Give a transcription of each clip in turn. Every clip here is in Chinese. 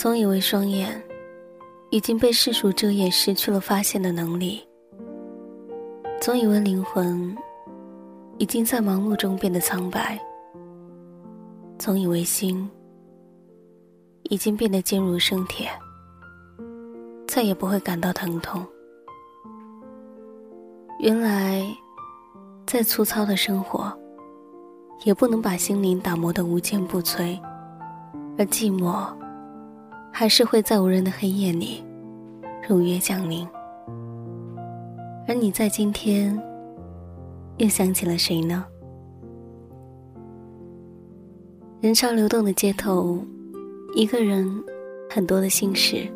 总以为双眼已经被世俗遮掩，失去了发现的能力；总以为灵魂已经在忙碌中变得苍白；总以为心已经变得坚如生铁，再也不会感到疼痛。原来，再粗糙的生活，也不能把心灵打磨得无坚不摧，而寂寞。还是会在无人的黑夜里，如约降临。而你在今天，又想起了谁呢？人潮流动的街头，一个人，很多的心事，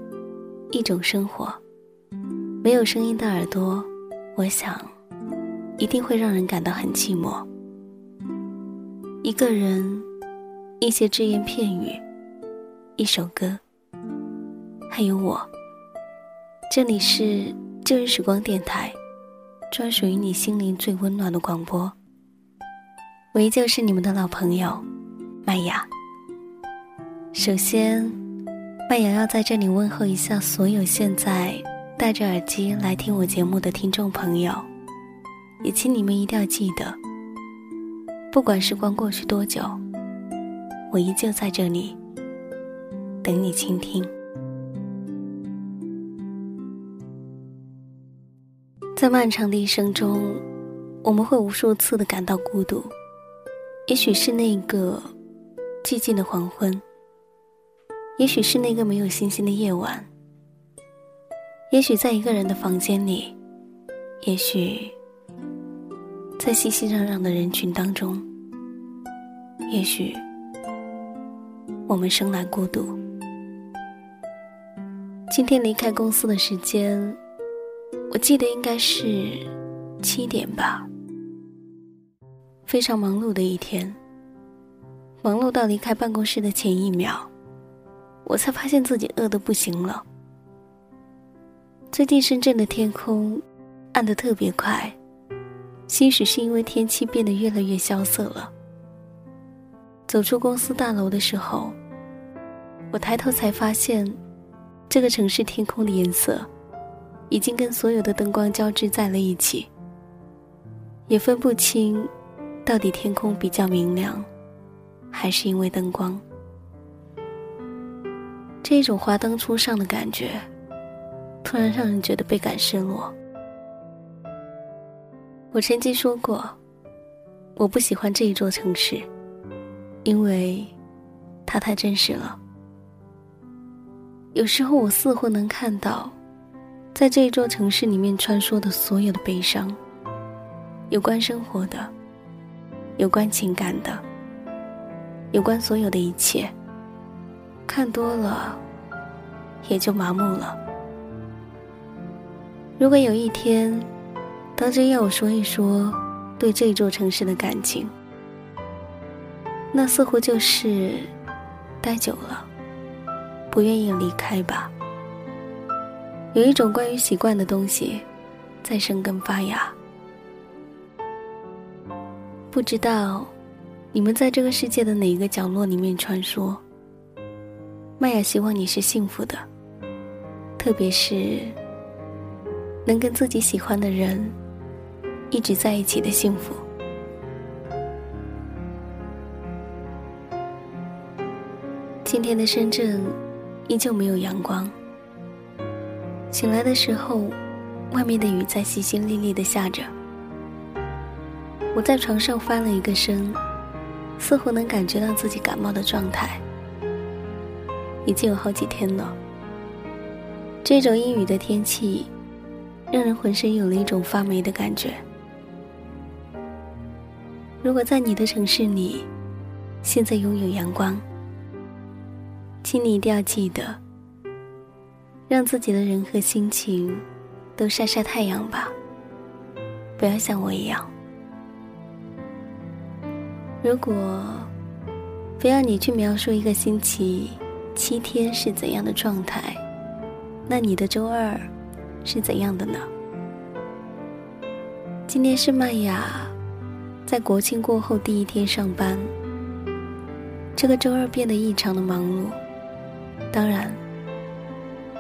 一种生活，没有声音的耳朵，我想，一定会让人感到很寂寞。一个人，一些只言片语，一首歌。还有我，这里是旧日时光电台，专属于你心灵最温暖的广播。我依旧是你们的老朋友麦雅。首先，麦雅要在这里问候一下所有现在戴着耳机来听我节目的听众朋友，也请你们一定要记得，不管时光过去多久，我依旧在这里等你倾听。在漫长的一生中，我们会无数次的感到孤独。也许是那个寂静的黄昏，也许是那个没有星星的夜晚，也许在一个人的房间里，也许在熙熙攘攘的人群当中，也许我们生来孤独。今天离开公司的时间。我记得应该是七点吧。非常忙碌的一天，忙碌到离开办公室的前一秒，我才发现自己饿得不行了。最近深圳的天空暗得特别快，兴许是因为天气变得越来越萧瑟了。走出公司大楼的时候，我抬头才发现，这个城市天空的颜色。已经跟所有的灯光交织在了一起，也分不清，到底天空比较明亮，还是因为灯光。这种华灯初上的感觉，突然让人觉得倍感失落。我曾经说过，我不喜欢这一座城市，因为它太真实了。有时候我似乎能看到。在这一座城市里面穿梭的所有的悲伤，有关生活的，有关情感的，有关所有的一切，看多了，也就麻木了。如果有一天，当真要我说一说对这座城市的感情，那似乎就是待久了，不愿意离开吧。有一种关于习惯的东西，在生根发芽。不知道你们在这个世界的哪一个角落里面穿梭。麦雅希望你是幸福的，特别是能跟自己喜欢的人一直在一起的幸福。今天的深圳依旧没有阳光。醒来的时候，外面的雨在淅淅沥沥的下着。我在床上翻了一个身，似乎能感觉到自己感冒的状态。已经有好几天了。这种阴雨的天气，让人浑身有了一种发霉的感觉。如果在你的城市里，现在拥有阳光，请你一定要记得。让自己的人和心情都晒晒太阳吧，不要像我一样。如果非要你去描述一个星期七天是怎样的状态，那你的周二是怎样的呢？今天是麦雅在国庆过后第一天上班，这个周二变得异常的忙碌。当然，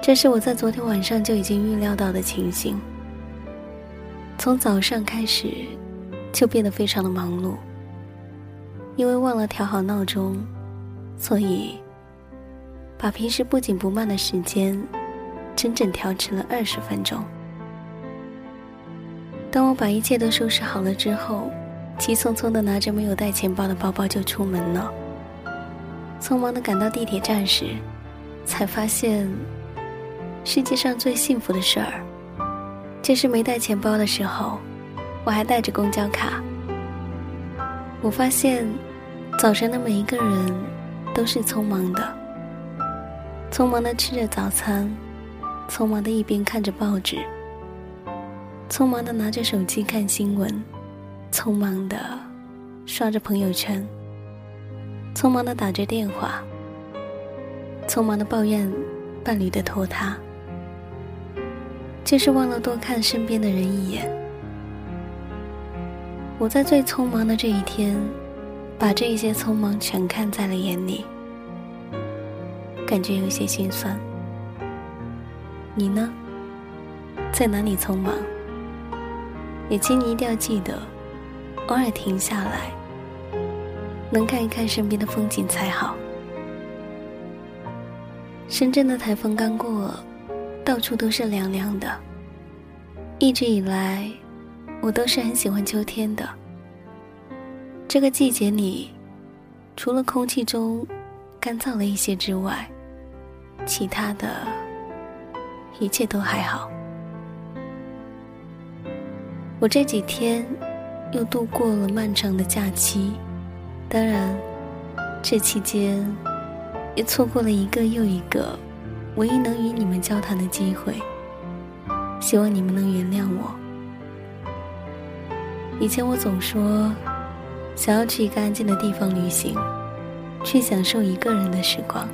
这是我在昨天晚上就已经预料到的情形。从早上开始，就变得非常的忙碌，因为忘了调好闹钟，所以把平时不紧不慢的时间，整整调迟了二十分钟。当我把一切都收拾好了之后，急匆匆的拿着没有带钱包的包包就出门了。匆忙的赶到地铁站时，才发现世界上最幸福的事儿，就是没带钱包的时候，我还带着公交卡。我发现，早晨的每一个人都是匆忙的，匆忙的吃着早餐，匆忙的一边看着报纸，匆忙的拿着手机看新闻，匆忙的刷着朋友圈。匆忙的打着电话，匆忙的抱怨伴侣的拖沓，就是忘了多看身边的人一眼。我在最匆忙的这一天，把这一些匆忙全看在了眼里，感觉有些心酸。你呢？在哪里匆忙？也请你一定要记得，偶尔停下来。能看一看身边的风景才好。深圳的台风刚过，到处都是凉凉的。一直以来，我都是很喜欢秋天的。这个季节里，除了空气中干燥了一些之外，其他的一切都还好。我这几天又度过了漫长的假期。当然，这期间也错过了一个又一个唯一能与你们交谈的机会。希望你们能原谅我。以前我总说想要去一个安静的地方旅行，去享受一个人的时光。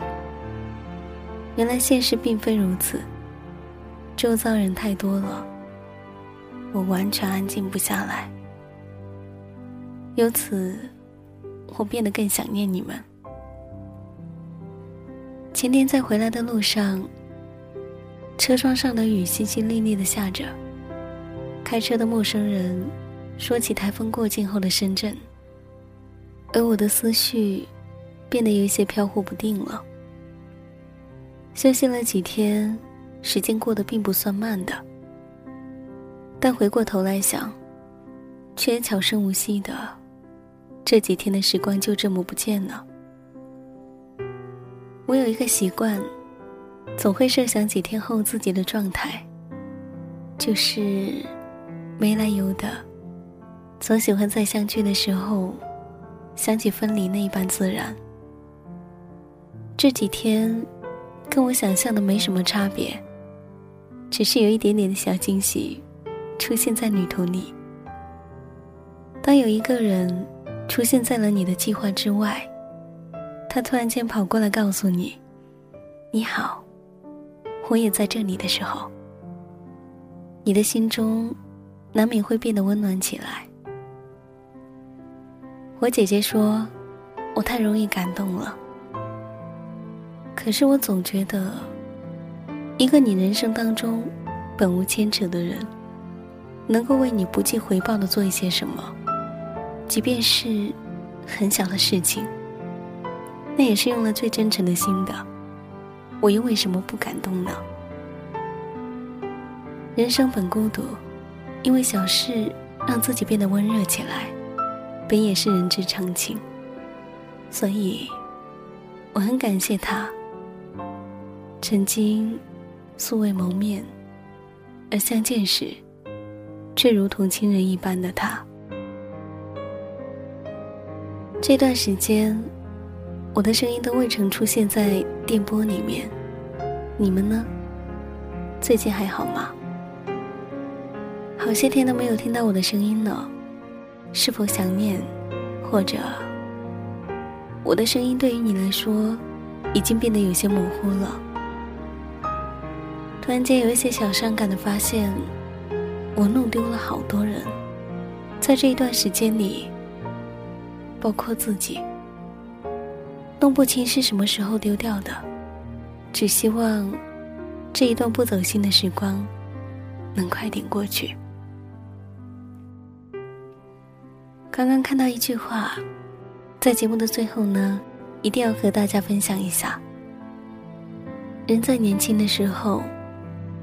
原来现实并非如此，周遭人太多了，我完全安静不下来。由此。我变得更想念你们。前天在回来的路上，车窗上的雨淅淅沥沥的下着。开车的陌生人说起台风过境后的深圳，而我的思绪变得有一些飘忽不定了。休息了几天，时间过得并不算慢的，但回过头来想，却悄声无息的。这几天的时光就这么不见了。我有一个习惯，总会设想几天后自己的状态，就是没来由的，总喜欢在相聚的时候想起分离那一般自然。这几天跟我想象的没什么差别，只是有一点点的小惊喜出现在旅途里。当有一个人。出现在了你的计划之外，他突然间跑过来告诉你：“你好，我也在这里。”的时候，你的心中难免会变得温暖起来。我姐姐说，我太容易感动了。可是我总觉得，一个你人生当中本无牵扯的人，能够为你不计回报的做一些什么。即便是很小的事情，那也是用了最真诚的心的。我又为什么不感动呢？人生本孤独，因为小事让自己变得温热起来，本也是人之常情。所以，我很感谢他，曾经素未谋面，而相见时，却如同亲人一般的他。这段时间，我的声音都未曾出现在电波里面。你们呢？最近还好吗？好些天都没有听到我的声音了，是否想念？或者，我的声音对于你来说，已经变得有些模糊了？突然间有一些小伤感的发现，我弄丢了好多人，在这一段时间里。包括自己，弄不清是什么时候丢掉的，只希望这一段不走心的时光能快点过去。刚刚看到一句话，在节目的最后呢，一定要和大家分享一下。人在年轻的时候，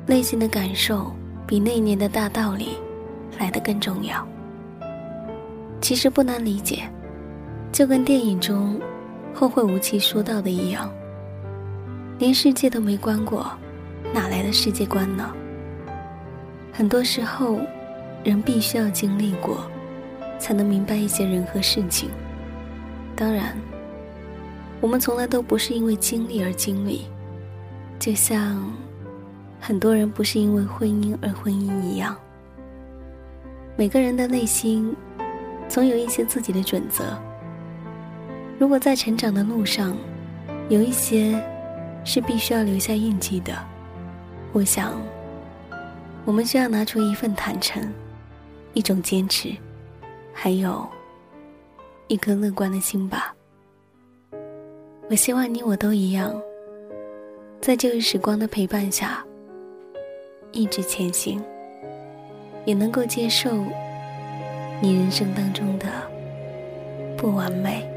内心的感受比那一年的大道理来得更重要。其实不难理解，就跟电影中后会无期说到的一样，连世界都没观过，哪来的世界观呢？很多时候，人必须要经历过。才能明白一些人和事情。当然，我们从来都不是因为经历而经历，就像很多人不是因为婚姻而婚姻一样。每个人的内心总有一些自己的准则。如果在成长的路上，有一些是必须要留下印记的，我想，我们需要拿出一份坦诚，一种坚持。还有一颗乐观的心吧。我希望你我都一样，在旧日时光的陪伴下，一直前行，也能够接受你人生当中的不完美。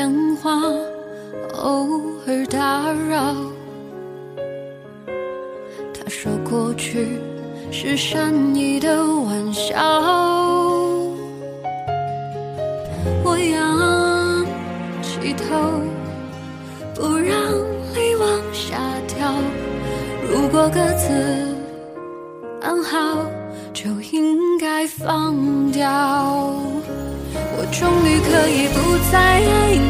电话，偶尔打扰。他说过去是善意的玩笑，我仰起头，不让泪往下掉。如果各自安好，就应该放掉。我终于可以不再爱你，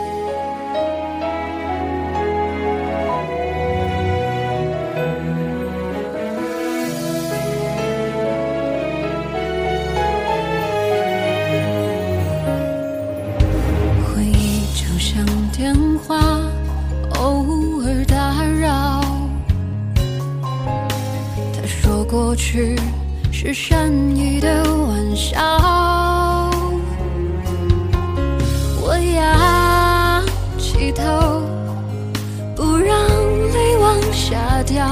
下掉。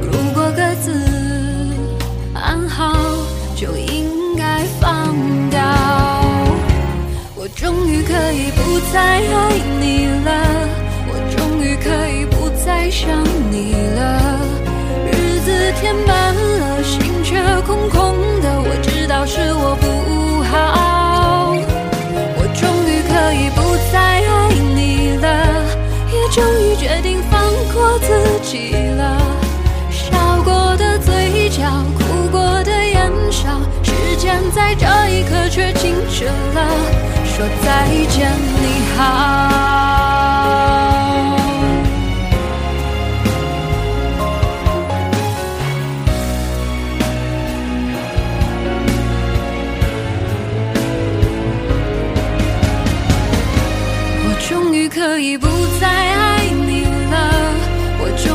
如果各自安好，就应该放掉。我终于可以不再爱你了，我终于可以不再想你了。日子填满了，心却空空的。我知道是我不好，我终于可以不再爱你了，也终于决定过自己了。笑过的嘴角，哭过的眼梢，时间在这一刻却静止了，说再见，你好。我终于可以不再爱，